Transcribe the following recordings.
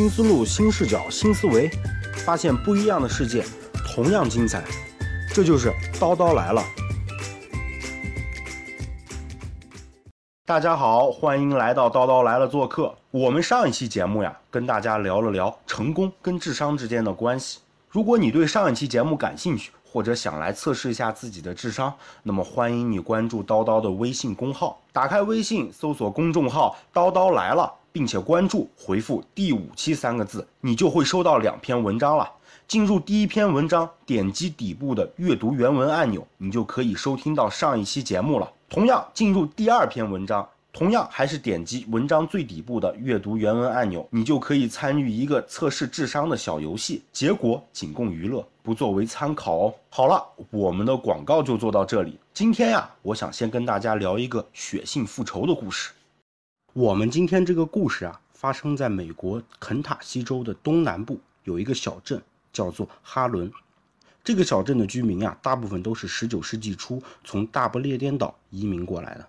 新思路、新视角、新思维，发现不一样的世界，同样精彩。这就是叨叨来了。大家好，欢迎来到叨叨来了做客。我们上一期节目呀，跟大家聊了聊成功跟智商之间的关系。如果你对上一期节目感兴趣，或者想来测试一下自己的智商，那么欢迎你关注叨叨的微信公号，打开微信搜索公众号“叨叨来了”，并且关注，回复“第五期”三个字，你就会收到两篇文章了。进入第一篇文章，点击底部的阅读原文按钮，你就可以收听到上一期节目了。同样，进入第二篇文章。同样还是点击文章最底部的阅读原文按钮，你就可以参与一个测试智商的小游戏，结果仅供娱乐，不作为参考哦。好了，我们的广告就做到这里。今天呀，我想先跟大家聊一个血性复仇的故事。我们今天这个故事啊，发生在美国肯塔基州的东南部，有一个小镇叫做哈伦。这个小镇的居民啊，大部分都是19世纪初从大不列颠岛移民过来的。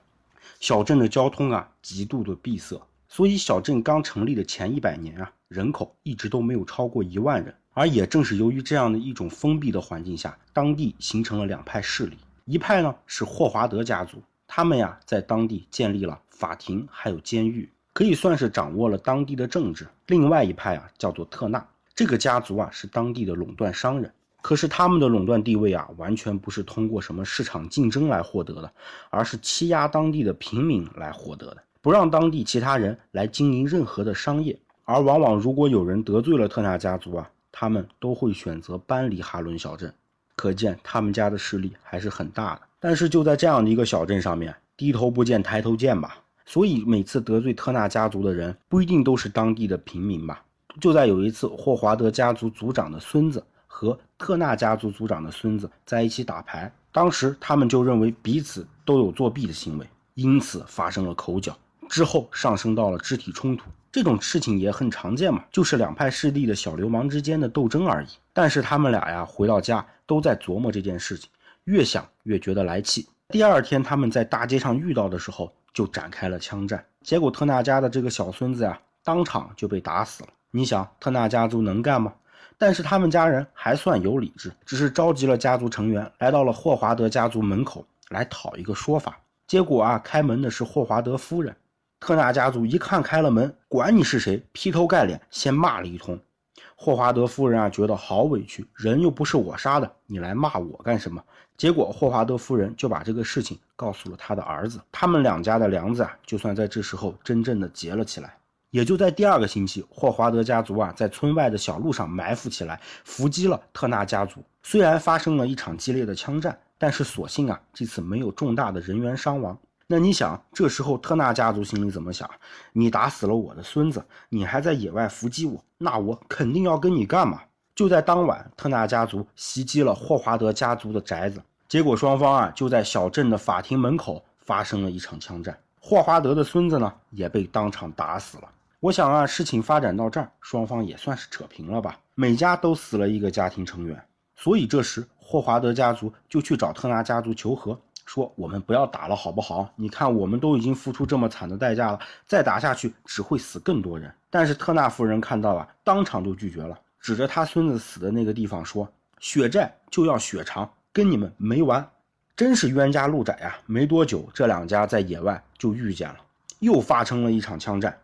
小镇的交通啊极度的闭塞，所以小镇刚成立的前一百年啊，人口一直都没有超过一万人。而也正是由于这样的一种封闭的环境下，当地形成了两派势力，一派呢是霍华德家族，他们呀在当地建立了法庭还有监狱，可以算是掌握了当地的政治。另外一派啊叫做特纳，这个家族啊是当地的垄断商人。可是他们的垄断地位啊，完全不是通过什么市场竞争来获得的，而是欺压当地的平民来获得的，不让当地其他人来经营任何的商业。而往往如果有人得罪了特纳家族啊，他们都会选择搬离哈伦小镇，可见他们家的势力还是很大的。但是就在这样的一个小镇上面，低头不见抬头见吧，所以每次得罪特纳家族的人不一定都是当地的平民吧。就在有一次，霍华德家族族长的孙子。和特纳家族族长的孙子在一起打牌，当时他们就认为彼此都有作弊的行为，因此发生了口角，之后上升到了肢体冲突。这种事情也很常见嘛，就是两派势力的小流氓之间的斗争而已。但是他们俩呀，回到家都在琢磨这件事情，越想越觉得来气。第二天他们在大街上遇到的时候，就展开了枪战。结果特纳家的这个小孙子呀，当场就被打死了。你想，特纳家族能干吗？但是他们家人还算有理智，只是召集了家族成员，来到了霍华德家族门口来讨一个说法。结果啊，开门的是霍华德夫人。特纳家族一看开了门，管你是谁，劈头盖脸先骂了一通。霍华德夫人啊，觉得好委屈，人又不是我杀的，你来骂我干什么？结果霍华德夫人就把这个事情告诉了他的儿子，他们两家的梁子啊，就算在这时候真正的结了起来。也就在第二个星期，霍华德家族啊，在村外的小路上埋伏起来，伏击了特纳家族。虽然发生了一场激烈的枪战，但是所幸啊，这次没有重大的人员伤亡。那你想，这时候特纳家族心里怎么想？你打死了我的孙子，你还在野外伏击我，那我肯定要跟你干嘛？就在当晚，特纳家族袭击了霍华德家族的宅子，结果双方啊，就在小镇的法庭门口发生了一场枪战。霍华德的孙子呢，也被当场打死了。我想啊，事情发展到这儿，双方也算是扯平了吧。每家都死了一个家庭成员，所以这时霍华德家族就去找特纳家族求和，说我们不要打了，好不好？你看我们都已经付出这么惨的代价了，再打下去只会死更多人。但是特纳夫人看到啊，当场就拒绝了，指着他孙子死的那个地方说：“血债就要血偿，跟你们没完。”真是冤家路窄呀！没多久，这两家在野外就遇见了，又发生了一场枪战。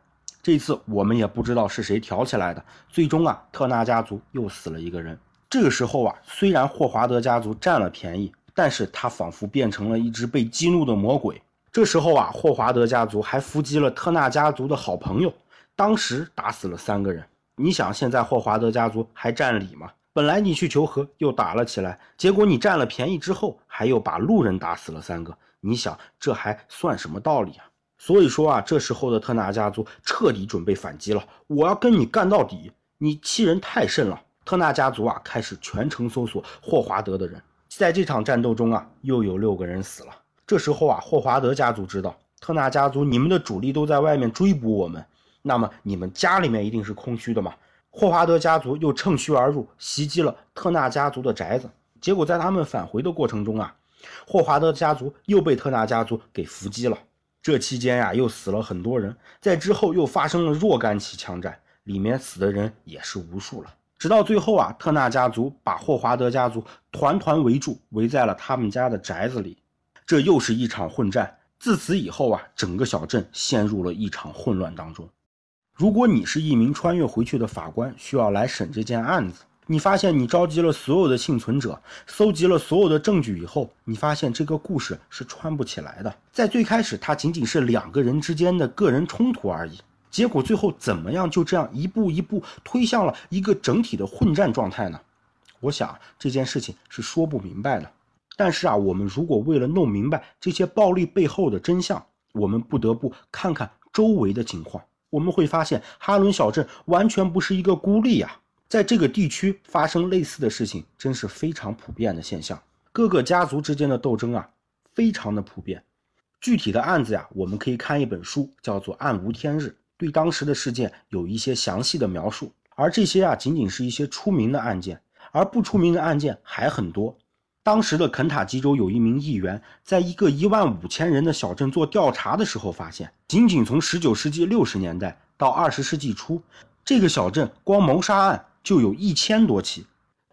这次我们也不知道是谁挑起来的，最终啊，特纳家族又死了一个人。这个时候啊，虽然霍华德家族占了便宜，但是他仿佛变成了一只被激怒的魔鬼。这时候啊，霍华德家族还伏击了特纳家族的好朋友，当时打死了三个人。你想，现在霍华德家族还占理吗？本来你去求和，又打了起来，结果你占了便宜之后，还又把路人打死了三个。你想，这还算什么道理啊？所以说啊，这时候的特纳家族彻底准备反击了，我要跟你干到底！你欺人太甚了！特纳家族啊，开始全城搜索霍华德的人。在这场战斗中啊，又有六个人死了。这时候啊，霍华德家族知道特纳家族你们的主力都在外面追捕我们，那么你们家里面一定是空虚的嘛？霍华德家族又趁虚而入，袭击了特纳家族的宅子。结果在他们返回的过程中啊，霍华德家族又被特纳家族给伏击了。这期间呀，又死了很多人。在之后又发生了若干起枪战，里面死的人也是无数了。直到最后啊，特纳家族把霍华德家族团团围住，围在了他们家的宅子里。这又是一场混战。自此以后啊，整个小镇陷入了一场混乱当中。如果你是一名穿越回去的法官，需要来审这件案子，你发现你召集了所有的幸存者，搜集了所有的证据以后，你发现这个故事是穿不起来的。在最开始，它仅仅是两个人之间的个人冲突而已。结果最后怎么样？就这样一步一步推向了一个整体的混战状态呢？我想这件事情是说不明白的。但是啊，我们如果为了弄明白这些暴力背后的真相，我们不得不看看周围的情况。我们会发现，哈伦小镇完全不是一个孤立呀，在这个地区发生类似的事情，真是非常普遍的现象。各个家族之间的斗争啊，非常的普遍。具体的案子呀，我们可以看一本书，叫做《暗无天日》。对当时的事件有一些详细的描述，而这些啊仅仅是一些出名的案件，而不出名的案件还很多。当时的肯塔基州有一名议员，在一个一万五千人的小镇做调查的时候，发现仅仅从十九世纪六十年代到二十世纪初，这个小镇光谋杀案就有一千多起。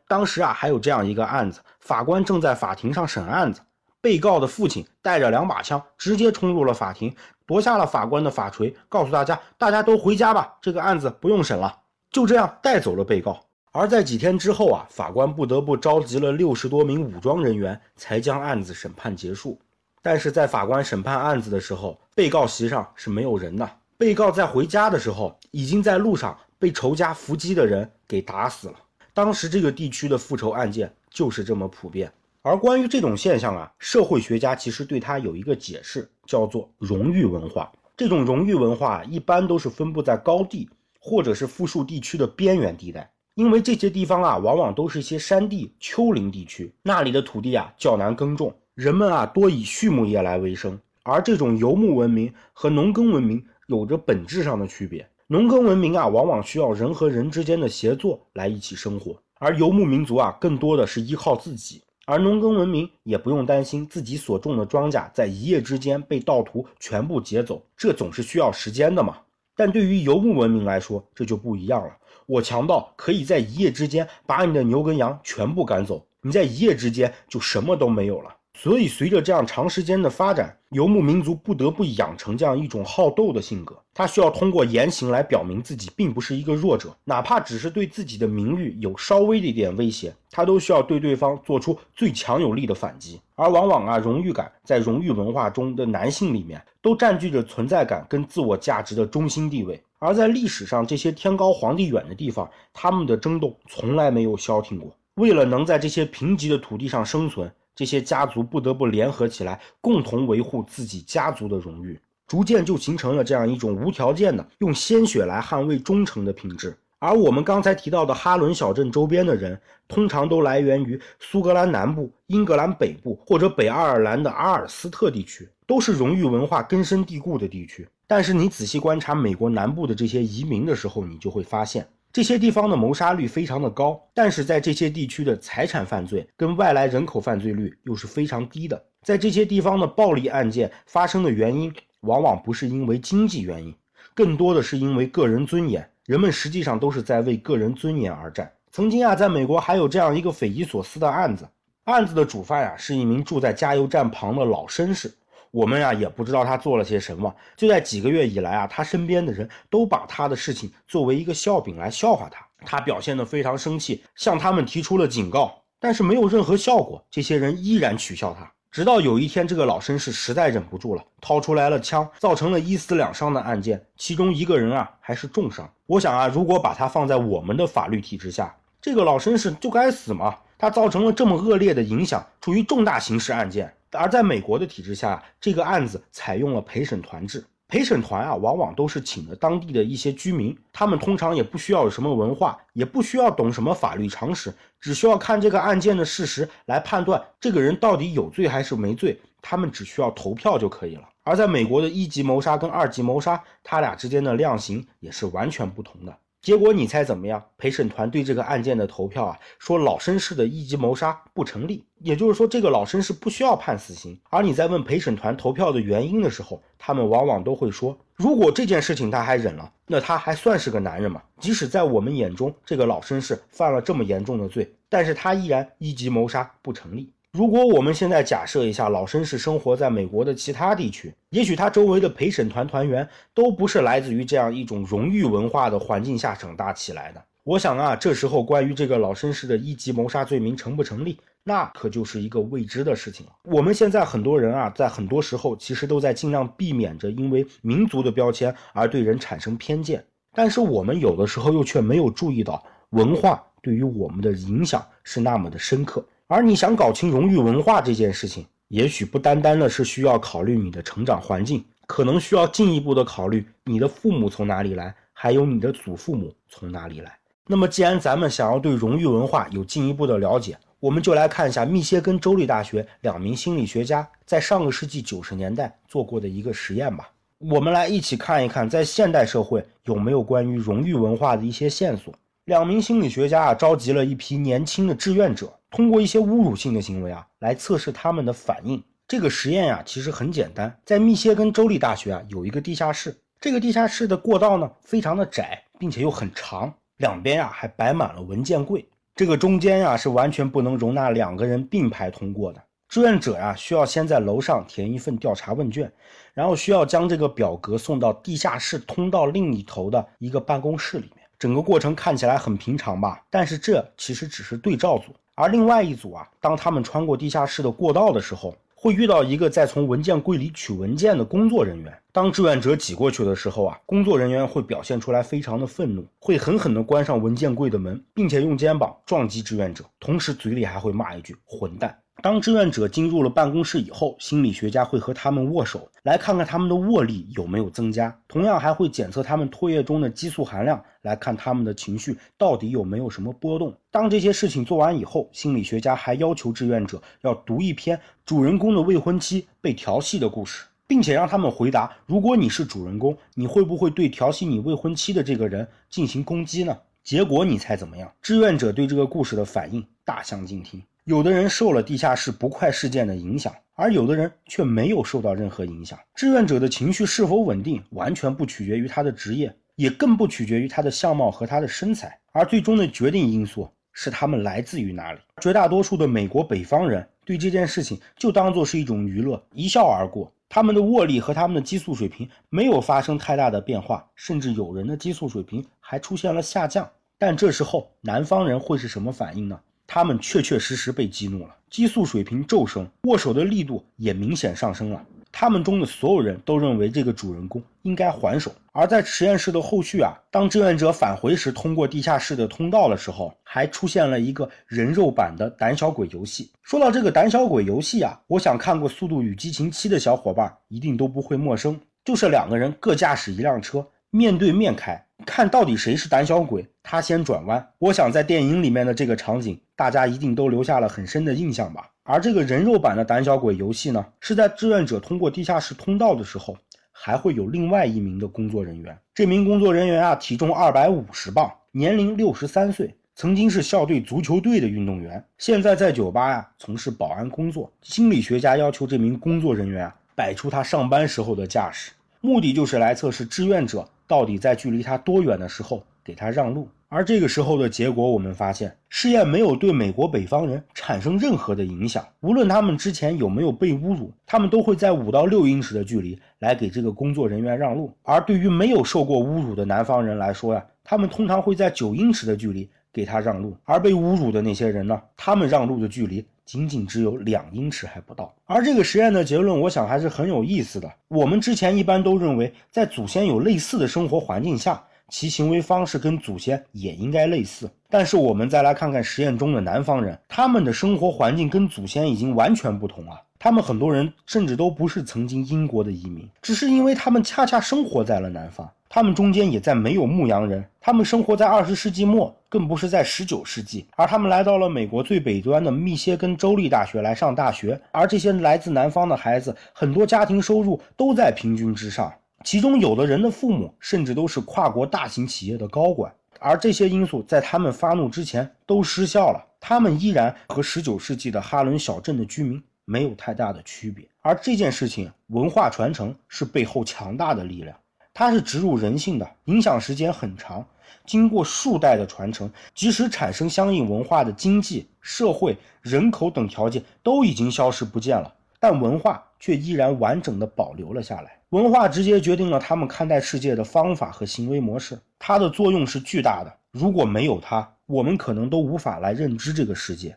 当时啊还有这样一个案子，法官正在法庭上审案子。被告的父亲带着两把枪，直接冲入了法庭，夺下了法官的法锤，告诉大家：“大家都回家吧，这个案子不用审了。”就这样带走了被告。而在几天之后啊，法官不得不召集了六十多名武装人员，才将案子审判结束。但是在法官审判案子的时候，被告席上是没有人的。被告在回家的时候，已经在路上被仇家伏击的人给打死了。当时这个地区的复仇案件就是这么普遍。而关于这种现象啊，社会学家其实对它有一个解释，叫做荣誉文化。这种荣誉文化一般都是分布在高地或者是富庶地区的边缘地带，因为这些地方啊，往往都是一些山地、丘陵地区，那里的土地啊较难耕种，人们啊多以畜牧业来为生。而这种游牧文明和农耕文明有着本质上的区别，农耕文明啊，往往需要人和人之间的协作来一起生活，而游牧民族啊，更多的是依靠自己。而农耕文明也不用担心自己所种的庄稼在一夜之间被盗徒全部劫走，这总是需要时间的嘛。但对于游牧文明来说，这就不一样了。我强盗可以在一夜之间把你的牛跟羊全部赶走，你在一夜之间就什么都没有了。所以，随着这样长时间的发展，游牧民族不得不养成这样一种好斗的性格。他需要通过言行来表明自己并不是一个弱者，哪怕只是对自己的名誉有稍微的一点威胁，他都需要对对方做出最强有力的反击。而往往啊，荣誉感在荣誉文化中的男性里面，都占据着存在感跟自我价值的中心地位。而在历史上这些天高皇帝远的地方，他们的争斗从来没有消停过。为了能在这些贫瘠的土地上生存。这些家族不得不联合起来，共同维护自己家族的荣誉，逐渐就形成了这样一种无条件的用鲜血来捍卫忠诚的品质。而我们刚才提到的哈伦小镇周边的人，通常都来源于苏格兰南部、英格兰北部或者北爱尔兰的阿尔斯特地区，都是荣誉文化根深蒂固的地区。但是你仔细观察美国南部的这些移民的时候，你就会发现。这些地方的谋杀率非常的高，但是在这些地区的财产犯罪跟外来人口犯罪率又是非常低的。在这些地方的暴力案件发生的原因，往往不是因为经济原因，更多的是因为个人尊严。人们实际上都是在为个人尊严而战。曾经啊，在美国还有这样一个匪夷所思的案子，案子的主犯呀是一名住在加油站旁的老绅士。我们呀也不知道他做了些什么，就在几个月以来啊，他身边的人都把他的事情作为一个笑柄来笑话他。他表现得非常生气，向他们提出了警告，但是没有任何效果，这些人依然取笑他。直到有一天，这个老绅士实在忍不住了，掏出来了枪，造成了一死两伤的案件，其中一个人啊还是重伤。我想啊，如果把他放在我们的法律体制下，这个老绅士就该死嘛，他造成了这么恶劣的影响，处于重大刑事案件。而在美国的体制下，这个案子采用了陪审团制。陪审团啊，往往都是请了当地的一些居民，他们通常也不需要有什么文化，也不需要懂什么法律常识，只需要看这个案件的事实来判断这个人到底有罪还是没罪。他们只需要投票就可以了。而在美国的一级谋杀跟二级谋杀，他俩之间的量刑也是完全不同的。结果你猜怎么样？陪审团对这个案件的投票啊，说老绅士的一级谋杀不成立，也就是说这个老绅士不需要判死刑。而你在问陪审团投票的原因的时候，他们往往都会说，如果这件事情他还忍了，那他还算是个男人吗？即使在我们眼中，这个老绅士犯了这么严重的罪，但是他依然一级谋杀不成立。如果我们现在假设一下，老绅士生活在美国的其他地区，也许他周围的陪审团团员都不是来自于这样一种荣誉文化的环境下长大起来的。我想啊，这时候关于这个老绅士的一级谋杀罪名成不成立，那可就是一个未知的事情了。我们现在很多人啊，在很多时候其实都在尽量避免着因为民族的标签而对人产生偏见，但是我们有的时候又却没有注意到文化对于我们的影响是那么的深刻。而你想搞清荣誉文化这件事情，也许不单单的是需要考虑你的成长环境，可能需要进一步的考虑你的父母从哪里来，还有你的祖父母从哪里来。那么，既然咱们想要对荣誉文化有进一步的了解，我们就来看一下密歇根州立大学两名心理学家在上个世纪九十年代做过的一个实验吧。我们来一起看一看，在现代社会有没有关于荣誉文化的一些线索。两名心理学家啊，召集了一批年轻的志愿者。通过一些侮辱性的行为啊，来测试他们的反应。这个实验呀，其实很简单，在密歇根州立大学啊，有一个地下室。这个地下室的过道呢，非常的窄，并且又很长，两边呀还摆满了文件柜。这个中间呀，是完全不能容纳两个人并排通过的。志愿者呀，需要先在楼上填一份调查问卷，然后需要将这个表格送到地下室通道另一头的一个办公室里面。整个过程看起来很平常吧？但是这其实只是对照组。而另外一组啊，当他们穿过地下室的过道的时候，会遇到一个在从文件柜里取文件的工作人员。当志愿者挤过去的时候啊，工作人员会表现出来非常的愤怒，会狠狠地关上文件柜的门，并且用肩膀撞击志愿者，同时嘴里还会骂一句“混蛋”。当志愿者进入了办公室以后，心理学家会和他们握手，来看看他们的握力有没有增加。同样还会检测他们唾液中的激素含量，来看他们的情绪到底有没有什么波动。当这些事情做完以后，心理学家还要求志愿者要读一篇主人公的未婚妻被调戏的故事，并且让他们回答：如果你是主人公，你会不会对调戏你未婚妻的这个人进行攻击呢？结果你猜怎么样？志愿者对这个故事的反应大相径庭。有的人受了地下室不快事件的影响，而有的人却没有受到任何影响。志愿者的情绪是否稳定，完全不取决于他的职业，也更不取决于他的相貌和他的身材，而最终的决定因素是他们来自于哪里。绝大多数的美国北方人对这件事情就当做是一种娱乐，一笑而过。他们的握力和他们的激素水平没有发生太大的变化，甚至有人的激素水平还出现了下降。但这时候南方人会是什么反应呢？他们确确实实被激怒了，激素水平骤升，握手的力度也明显上升了。他们中的所有人都认为这个主人公应该还手。而在实验室的后续啊，当志愿者返回时，通过地下室的通道的时候，还出现了一个人肉版的胆小鬼游戏。说到这个胆小鬼游戏啊，我想看过《速度与激情七》的小伙伴一定都不会陌生，就是两个人各驾驶一辆车，面对面开。看到底谁是胆小鬼，他先转弯。我想在电影里面的这个场景，大家一定都留下了很深的印象吧。而这个人肉版的胆小鬼游戏呢，是在志愿者通过地下室通道的时候，还会有另外一名的工作人员。这名工作人员啊，体重二百五十磅，年龄六十三岁，曾经是校队足球队的运动员，现在在酒吧呀从事保安工作。心理学家要求这名工作人员啊，摆出他上班时候的架势，目的就是来测试志愿者。到底在距离他多远的时候给他让路？而这个时候的结果，我们发现试验没有对美国北方人产生任何的影响。无论他们之前有没有被侮辱，他们都会在五到六英尺的距离来给这个工作人员让路。而对于没有受过侮辱的南方人来说呀，他们通常会在九英尺的距离给他让路。而被侮辱的那些人呢，他们让路的距离。仅仅只有两英尺还不到，而这个实验的结论，我想还是很有意思的。我们之前一般都认为，在祖先有类似的生活环境下，其行为方式跟祖先也应该类似。但是我们再来看看实验中的南方人，他们的生活环境跟祖先已经完全不同啊。他们很多人甚至都不是曾经英国的移民，只是因为他们恰恰生活在了南方。他们中间也在没有牧羊人，他们生活在二十世纪末，更不是在十九世纪。而他们来到了美国最北端的密歇根州立大学来上大学，而这些来自南方的孩子，很多家庭收入都在平均之上，其中有的人的父母甚至都是跨国大型企业的高管。而这些因素在他们发怒之前都失效了，他们依然和19世纪的哈伦小镇的居民没有太大的区别。而这件事情，文化传承是背后强大的力量，它是植入人性的，影响时间很长。经过数代的传承，即使产生相应文化的经济社会、人口等条件都已经消失不见了，但文化却依然完整的保留了下来。文化直接决定了他们看待世界的方法和行为模式，它的作用是巨大的。如果没有它，我们可能都无法来认知这个世界。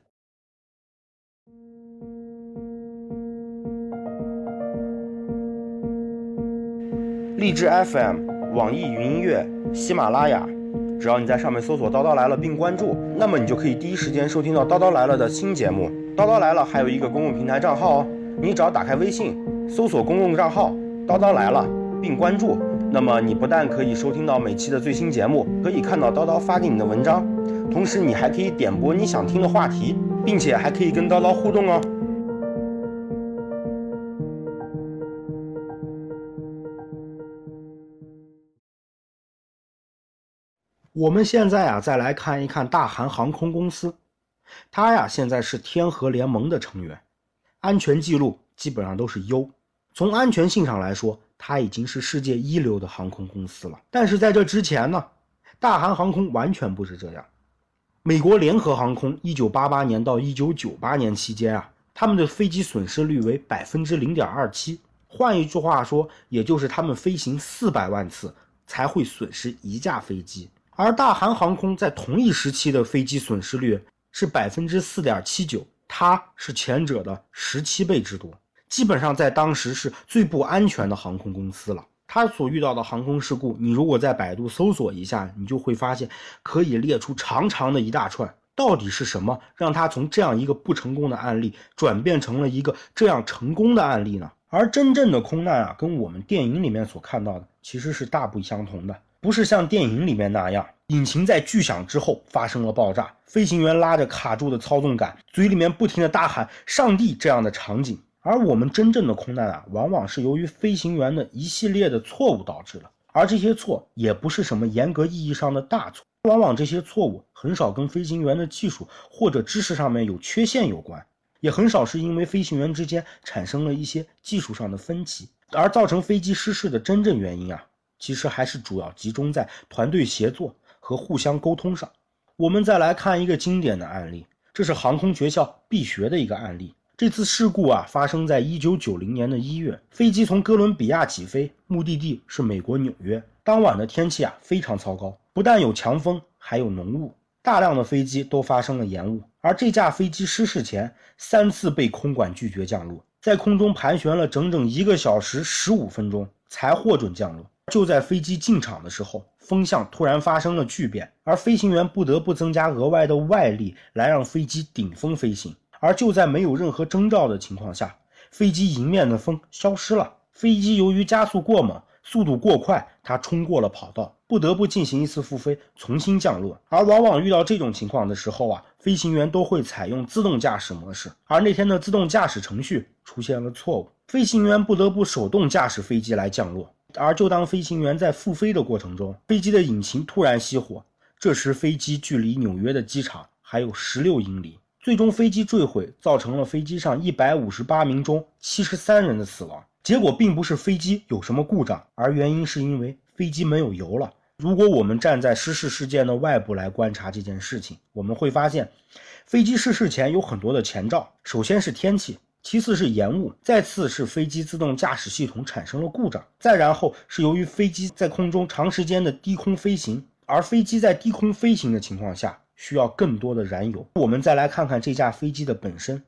荔枝 FM、网易云音乐、喜马拉雅。只要你在上面搜索“叨叨来了”并关注，那么你就可以第一时间收听到“叨叨来了”的新节目。叨叨来了还有一个公共平台账号哦，你只要打开微信，搜索公共账号“叨叨来了”并关注，那么你不但可以收听到每期的最新节目，可以看到叨叨发给你的文章，同时你还可以点播你想听的话题，并且还可以跟叨叨互动哦。我们现在啊，再来看一看大韩航空公司，它呀现在是天河联盟的成员，安全记录基本上都是优。从安全性上来说，它已经是世界一流的航空公司了。但是在这之前呢，大韩航空完全不是这样。美国联合航空一九八八年到一九九八年期间啊，他们的飞机损失率为百分之零点二七，换一句话说，也就是他们飞行四百万次才会损失一架飞机。而大韩航空在同一时期的飞机损失率是百分之四点七九，它是前者的十七倍之多，基本上在当时是最不安全的航空公司了。它所遇到的航空事故，你如果在百度搜索一下，你就会发现可以列出长长的一大串。到底是什么让它从这样一个不成功的案例转变成了一个这样成功的案例呢？而真正的空难啊，跟我们电影里面所看到的其实是大不相同的。不是像电影里面那样，引擎在巨响之后发生了爆炸，飞行员拉着卡住的操纵杆，嘴里面不停的大喊“上帝”这样的场景。而我们真正的空难啊，往往是由于飞行员的一系列的错误导致的，而这些错也不是什么严格意义上的大错，往往这些错误很少跟飞行员的技术或者知识上面有缺陷有关，也很少是因为飞行员之间产生了一些技术上的分歧而造成飞机失事的真正原因啊。其实还是主要集中在团队协作和互相沟通上。我们再来看一个经典的案例，这是航空学校必学的一个案例。这次事故啊，发生在一九九零年的一月，飞机从哥伦比亚起飞，目的地是美国纽约。当晚的天气啊非常糟糕，不但有强风，还有浓雾，大量的飞机都发生了延误。而这架飞机失事前三次被空管拒绝降落，在空中盘旋了整整一个小时十五分钟才获准降落。就在飞机进场的时候，风向突然发生了巨变，而飞行员不得不增加额外的外力来让飞机顶风飞行。而就在没有任何征兆的情况下，飞机迎面的风消失了。飞机由于加速过猛，速度过快，它冲过了跑道，不得不进行一次复飞，重新降落。而往往遇到这种情况的时候啊，飞行员都会采用自动驾驶模式。而那天的自动驾驶程序出现了错误，飞行员不得不手动驾驶飞机来降落。而就当飞行员在复飞的过程中，飞机的引擎突然熄火。这时飞机距离纽约的机场还有十六英里，最终飞机坠毁，造成了飞机上一百五十八名中七十三人的死亡。结果并不是飞机有什么故障，而原因是因为飞机没有油了。如果我们站在失事事件的外部来观察这件事情，我们会发现，飞机失事前有很多的前兆。首先是天气。其次是延误，再次是飞机自动驾驶系统产生了故障，再然后是由于飞机在空中长时间的低空飞行，而飞机在低空飞行的情况下需要更多的燃油。我们再来看看这架飞机的本身，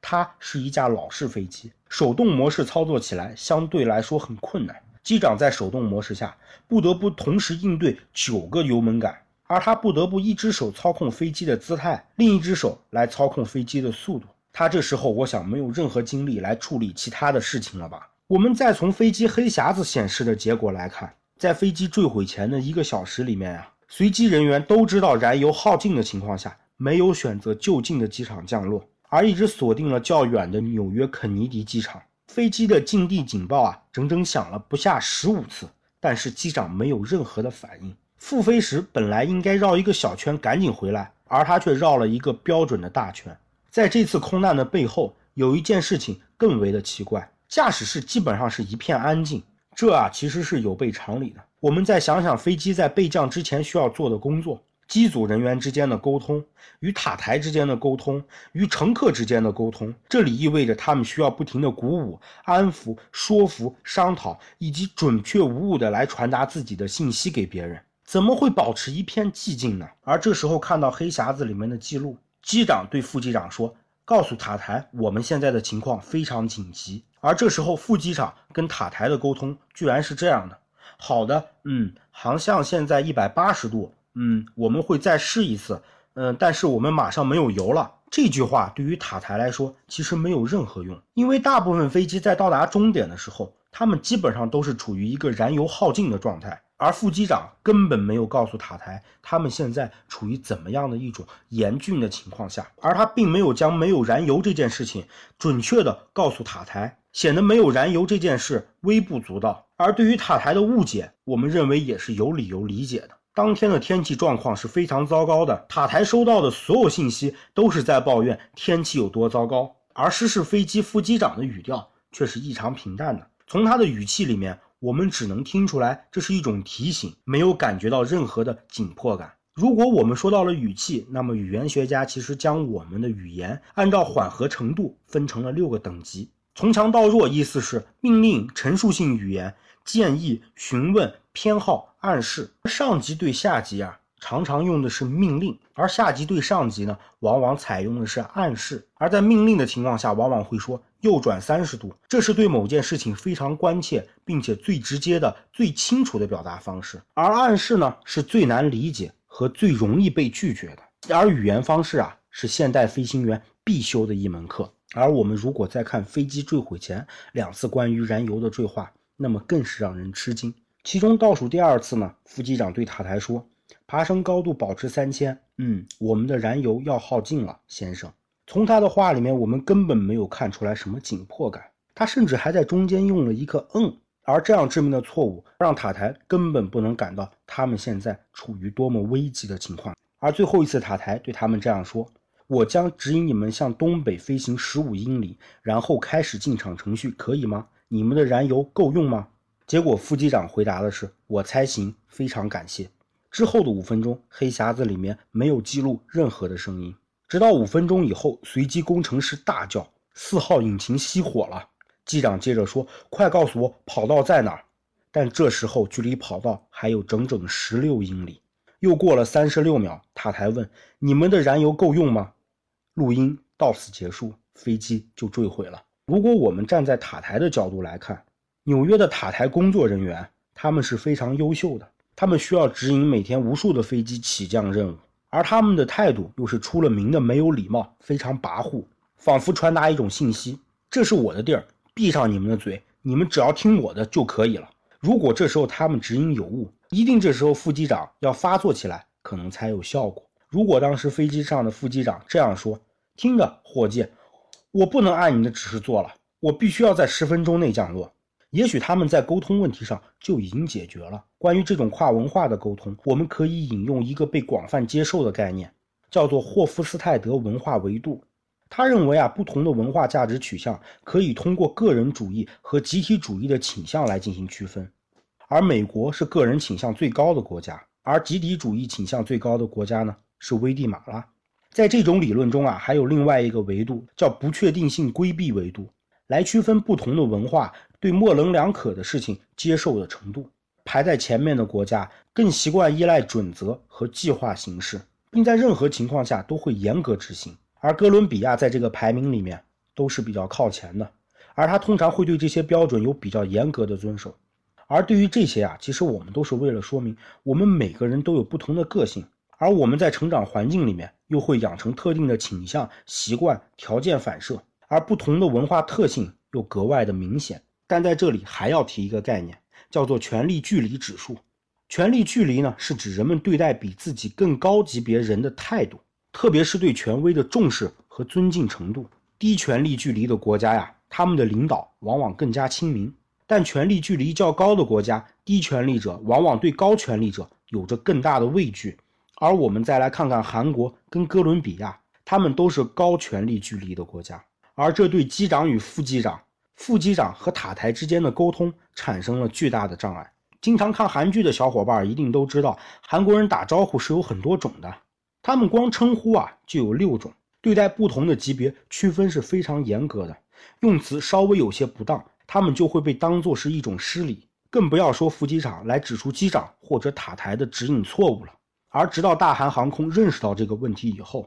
它是一架老式飞机，手动模式操作起来相对来说很困难。机长在手动模式下不得不同时应对九个油门杆，而他不得不一只手操控飞机的姿态，另一只手来操控飞机的速度。他这时候，我想没有任何精力来处理其他的事情了吧？我们再从飞机黑匣子显示的结果来看，在飞机坠毁前的一个小时里面啊，随机人员都知道燃油耗尽的情况下，没有选择就近的机场降落，而一直锁定了较远的纽约肯尼迪机场。飞机的近地警报啊，整整响了不下十五次，但是机长没有任何的反应。复飞时本来应该绕一个小圈赶紧回来，而他却绕了一个标准的大圈。在这次空难的背后，有一件事情更为的奇怪：驾驶室基本上是一片安静。这啊，其实是有悖常理的。我们再想想飞机在备降之前需要做的工作。机组人员之间的沟通，与塔台之间的沟通，与乘客之间的沟通，这里意味着他们需要不停的鼓舞、安抚、说服、商讨，以及准确无误的来传达自己的信息给别人。怎么会保持一片寂静呢？而这时候看到黑匣子里面的记录，机长对副机长说：“告诉塔台，我们现在的情况非常紧急。”而这时候副机长跟塔台的沟通居然是这样的：“好的，嗯，航向现在一百八十度。”嗯，我们会再试一次。嗯，但是我们马上没有油了。这句话对于塔台来说其实没有任何用，因为大部分飞机在到达终点的时候，他们基本上都是处于一个燃油耗尽的状态。而副机长根本没有告诉塔台他们现在处于怎么样的一种严峻的情况下，而他并没有将没有燃油这件事情准确的告诉塔台，显得没有燃油这件事微不足道。而对于塔台的误解，我们认为也是有理由理解的。当天的天气状况是非常糟糕的，塔台收到的所有信息都是在抱怨天气有多糟糕，而失事飞机副机长的语调却是异常平淡的。从他的语气里面，我们只能听出来这是一种提醒，没有感觉到任何的紧迫感。如果我们说到了语气，那么语言学家其实将我们的语言按照缓和程度分成了六个等级，从强到弱，意思是命令、陈述性语言。建议、询问、偏好、暗示，上级对下级啊，常常用的是命令，而下级对上级呢，往往采用的是暗示。而在命令的情况下，往往会说右转三十度，这是对某件事情非常关切，并且最直接的、最清楚的表达方式。而暗示呢，是最难理解和最容易被拒绝的。而语言方式啊，是现代飞行员必修的一门课。而我们如果再看飞机坠毁前两次关于燃油的对话。那么更是让人吃惊。其中倒数第二次呢，副机长对塔台说：“爬升高度保持三千。”嗯，我们的燃油要耗尽了，先生。从他的话里面，我们根本没有看出来什么紧迫感。他甚至还在中间用了一个“嗯”，而这样致命的错误，让塔台根本不能感到他们现在处于多么危急的情况。而最后一次，塔台对他们这样说：“我将指引你们向东北飞行十五英里，然后开始进场程序，可以吗？”你们的燃油够用吗？结果副机长回答的是：“我猜行，非常感谢。”之后的五分钟，黑匣子里面没有记录任何的声音，直到五分钟以后，随机工程师大叫：“四号引擎熄火了！”机长接着说：“快告诉我跑道在哪儿！”但这时候距离跑道还有整整十六英里。又过了三十六秒，塔台问：“你们的燃油够用吗？”录音到此结束，飞机就坠毁了。如果我们站在塔台的角度来看，纽约的塔台工作人员他们是非常优秀的，他们需要指引每天无数的飞机起降任务，而他们的态度又是出了名的没有礼貌，非常跋扈，仿佛传达一种信息：这是我的地儿，闭上你们的嘴，你们只要听我的就可以了。如果这时候他们指引有误，一定这时候副机长要发作起来，可能才有效果。如果当时飞机上的副机长这样说：“听着，伙计。”我不能按你的指示做了，我必须要在十分钟内降落。也许他们在沟通问题上就已经解决了。关于这种跨文化的沟通，我们可以引用一个被广泛接受的概念，叫做霍夫斯泰德文化维度。他认为啊，不同的文化价值取向可以通过个人主义和集体主义的倾向来进行区分。而美国是个人倾向最高的国家，而集体主义倾向最高的国家呢是危地马拉。在这种理论中啊，还有另外一个维度叫不确定性规避维度，来区分不同的文化对模棱两可的事情接受的程度。排在前面的国家更习惯依赖准则和计划形式，并在任何情况下都会严格执行。而哥伦比亚在这个排名里面都是比较靠前的，而他通常会对这些标准有比较严格的遵守。而对于这些啊，其实我们都是为了说明，我们每个人都有不同的个性。而我们在成长环境里面又会养成特定的倾向、习惯、条件反射，而不同的文化特性又格外的明显。但在这里还要提一个概念，叫做权力距离指数。权力距离呢，是指人们对待比自己更高级别人的态度，特别是对权威的重视和尊敬程度。低权力距离的国家呀，他们的领导往往更加亲民，但权力距离较高的国家，低权力者往往对高权力者有着更大的畏惧。而我们再来看看韩国跟哥伦比亚，他们都是高权力距离的国家，而这对机长与副机长、副机长和塔台之间的沟通产生了巨大的障碍。经常看韩剧的小伙伴一定都知道，韩国人打招呼是有很多种的，他们光称呼啊就有六种，对待不同的级别区分是非常严格的，用词稍微有些不当，他们就会被当作是一种失礼，更不要说副机长来指出机长或者塔台的指引错误了。而直到大韩航空认识到这个问题以后，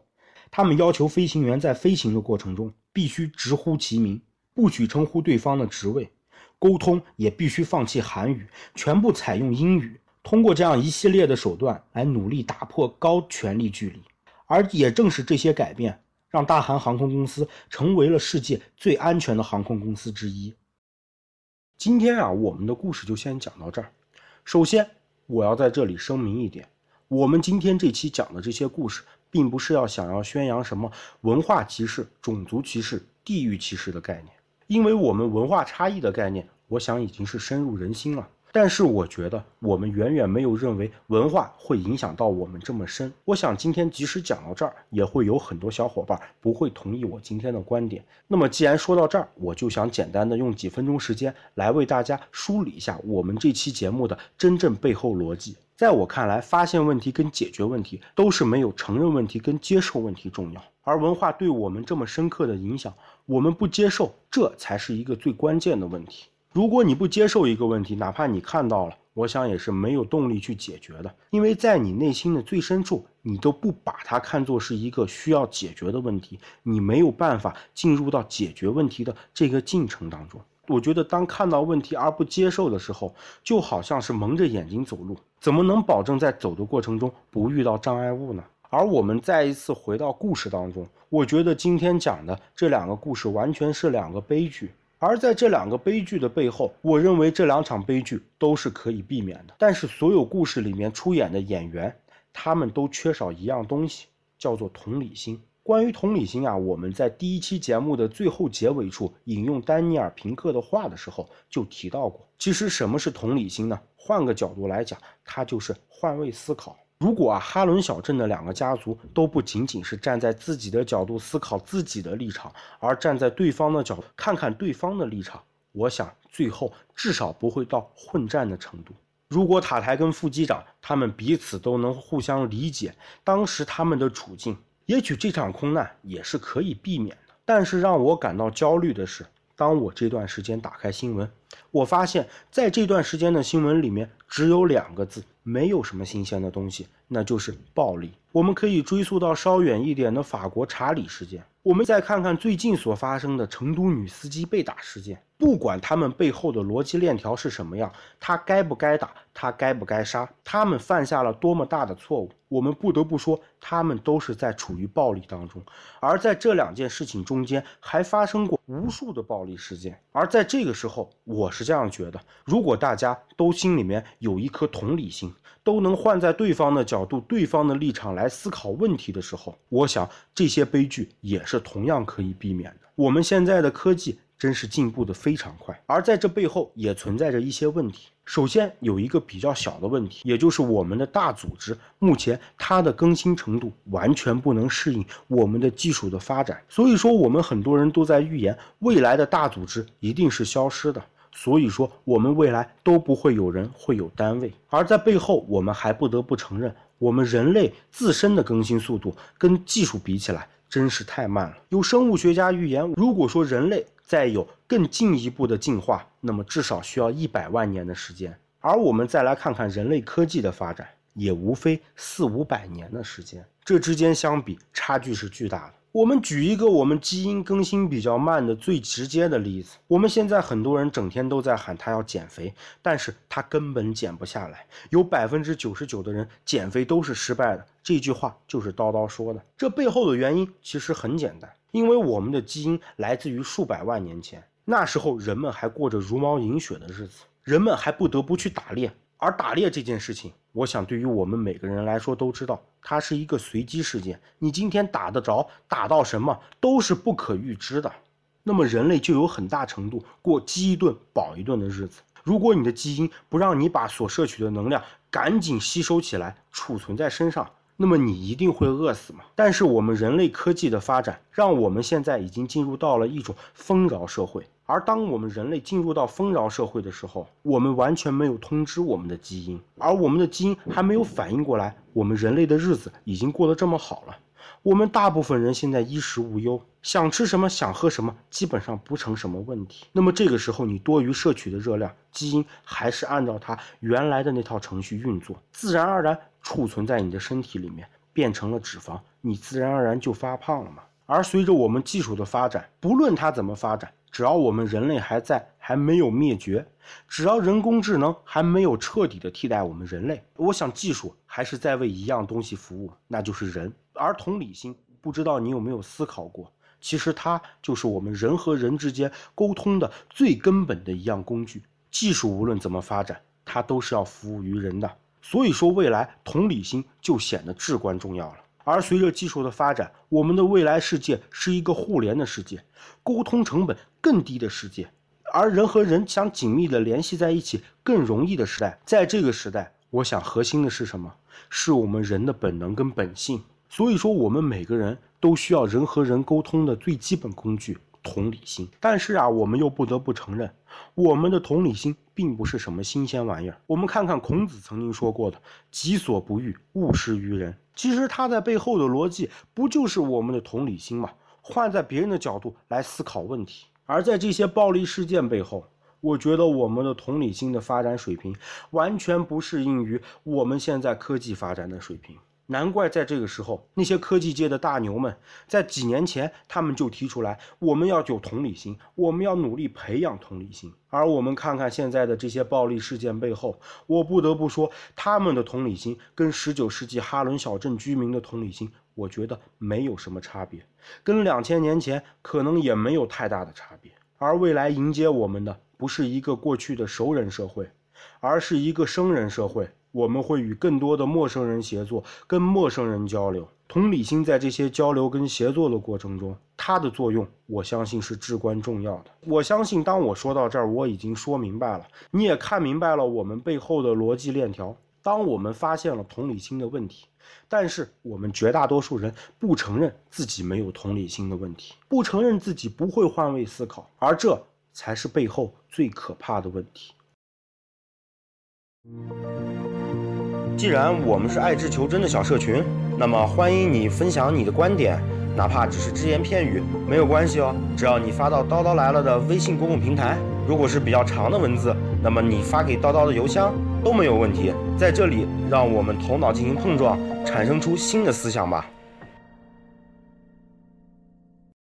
他们要求飞行员在飞行的过程中必须直呼其名，不许称呼对方的职位。沟通也必须放弃韩语，全部采用英语。通过这样一系列的手段来努力打破高权力距离，而也正是这些改变，让大韩航空公司成为了世界最安全的航空公司之一。今天啊，我们的故事就先讲到这儿。首先，我要在这里声明一点：我们今天这期讲的这些故事，并不是要想要宣扬什么文化歧视、种族歧视、地域歧视的概念。因为我们文化差异的概念，我想已经是深入人心了。但是我觉得我们远远没有认为文化会影响到我们这么深。我想今天即使讲到这儿，也会有很多小伙伴不会同意我今天的观点。那么既然说到这儿，我就想简单的用几分钟时间来为大家梳理一下我们这期节目的真正背后逻辑。在我看来，发现问题跟解决问题都是没有承认问题跟接受问题重要。而文化对我们这么深刻的影响，我们不接受，这才是一个最关键的问题。如果你不接受一个问题，哪怕你看到了，我想也是没有动力去解决的，因为在你内心的最深处，你都不把它看作是一个需要解决的问题，你没有办法进入到解决问题的这个进程当中。我觉得，当看到问题而不接受的时候，就好像是蒙着眼睛走路，怎么能保证在走的过程中不遇到障碍物呢？而我们再一次回到故事当中，我觉得今天讲的这两个故事完全是两个悲剧。而在这两个悲剧的背后，我认为这两场悲剧都是可以避免的。但是所有故事里面出演的演员，他们都缺少一样东西，叫做同理心。关于同理心啊，我们在第一期节目的最后结尾处引用丹尼尔·平克的话的时候就提到过。其实什么是同理心呢？换个角度来讲，它就是换位思考。如果啊，哈伦小镇的两个家族都不仅仅是站在自己的角度思考自己的立场，而站在对方的角度看看对方的立场，我想最后至少不会到混战的程度。如果塔台跟副机长他们彼此都能互相理解，当时他们的处境，也许这场空难也是可以避免的。但是让我感到焦虑的是，当我这段时间打开新闻，我发现在这段时间的新闻里面只有两个字。没有什么新鲜的东西，那就是暴力。我们可以追溯到稍远一点的法国查理事件，我们再看看最近所发生的成都女司机被打事件。不管他们背后的逻辑链条是什么样，他该不该打，他该不该杀，他们犯下了多么大的错误，我们不得不说，他们都是在处于暴力当中。而在这两件事情中间，还发生过无数的暴力事件。而在这个时候，我是这样觉得：如果大家都心里面有一颗同理心，都能换在对方的角度、对方的立场来思考问题的时候，我想这些悲剧也是同样可以避免的。我们现在的科技。真是进步的非常快，而在这背后也存在着一些问题。首先有一个比较小的问题，也就是我们的大组织目前它的更新程度完全不能适应我们的技术的发展。所以说，我们很多人都在预言未来的大组织一定是消失的。所以说，我们未来都不会有人会有单位。而在背后，我们还不得不承认，我们人类自身的更新速度跟技术比起来真是太慢了。有生物学家预言，如果说人类再有更进一步的进化，那么至少需要一百万年的时间。而我们再来看看人类科技的发展，也无非四五百年的时间。这之间相比，差距是巨大的。我们举一个我们基因更新比较慢的最直接的例子：我们现在很多人整天都在喊他要减肥，但是他根本减不下来。有百分之九十九的人减肥都是失败的。这句话就是叨叨说的。这背后的原因其实很简单。因为我们的基因来自于数百万年前，那时候人们还过着茹毛饮血的日子，人们还不得不去打猎，而打猎这件事情，我想对于我们每个人来说都知道，它是一个随机事件。你今天打得着，打到什么都是不可预知的。那么人类就有很大程度过饥一顿饱一顿的日子。如果你的基因不让你把所摄取的能量赶紧吸收起来，储存在身上，那么你一定会饿死嘛。但是我们人类科技的发展，让我们现在已经进入到了一种丰饶社会。而当我们人类进入到丰饶社会的时候，我们完全没有通知我们的基因，而我们的基因还没有反应过来，我们人类的日子已经过得这么好了。我们大部分人现在衣食无忧，想吃什么想喝什么，基本上不成什么问题。那么这个时候，你多余摄取的热量，基因还是按照它原来的那套程序运作，自然而然储存在你的身体里面，变成了脂肪，你自然而然就发胖了嘛。而随着我们技术的发展，不论它怎么发展，只要我们人类还在，还没有灭绝，只要人工智能还没有彻底的替代我们人类，我想技术还是在为一样东西服务，那就是人。而同理心，不知道你有没有思考过，其实它就是我们人和人之间沟通的最根本的一样工具。技术无论怎么发展，它都是要服务于人的。所以说，未来同理心就显得至关重要了。而随着技术的发展，我们的未来世界是一个互联的世界，沟通成本更低的世界，而人和人想紧密的联系在一起更容易的时代。在这个时代，我想核心的是什么？是我们人的本能跟本性。所以说，我们每个人都需要人和人沟通的最基本工具——同理心。但是啊，我们又不得不承认，我们的同理心并不是什么新鲜玩意儿。我们看看孔子曾经说过的“己所不欲，勿施于人”。其实他在背后的逻辑不就是我们的同理心吗？换在别人的角度来思考问题。而在这些暴力事件背后，我觉得我们的同理心的发展水平完全不适应于我们现在科技发展的水平。难怪在这个时候，那些科技界的大牛们在几年前，他们就提出来，我们要有同理心，我们要努力培养同理心。而我们看看现在的这些暴力事件背后，我不得不说，他们的同理心跟十九世纪哈伦小镇居民的同理心，我觉得没有什么差别，跟两千年前可能也没有太大的差别。而未来迎接我们的，不是一个过去的熟人社会，而是一个生人社会。我们会与更多的陌生人协作，跟陌生人交流。同理心在这些交流跟协作的过程中，它的作用，我相信是至关重要的。我相信，当我说到这儿，我已经说明白了，你也看明白了我们背后的逻辑链条。当我们发现了同理心的问题，但是我们绝大多数人不承认自己没有同理心的问题，不承认自己不会换位思考，而这才是背后最可怕的问题。既然我们是爱智求真的小社群，那么欢迎你分享你的观点，哪怕只是只言片语，没有关系哦。只要你发到叨叨来了的微信公共平台，如果是比较长的文字，那么你发给叨叨的邮箱都没有问题。在这里，让我们头脑进行碰撞，产生出新的思想吧。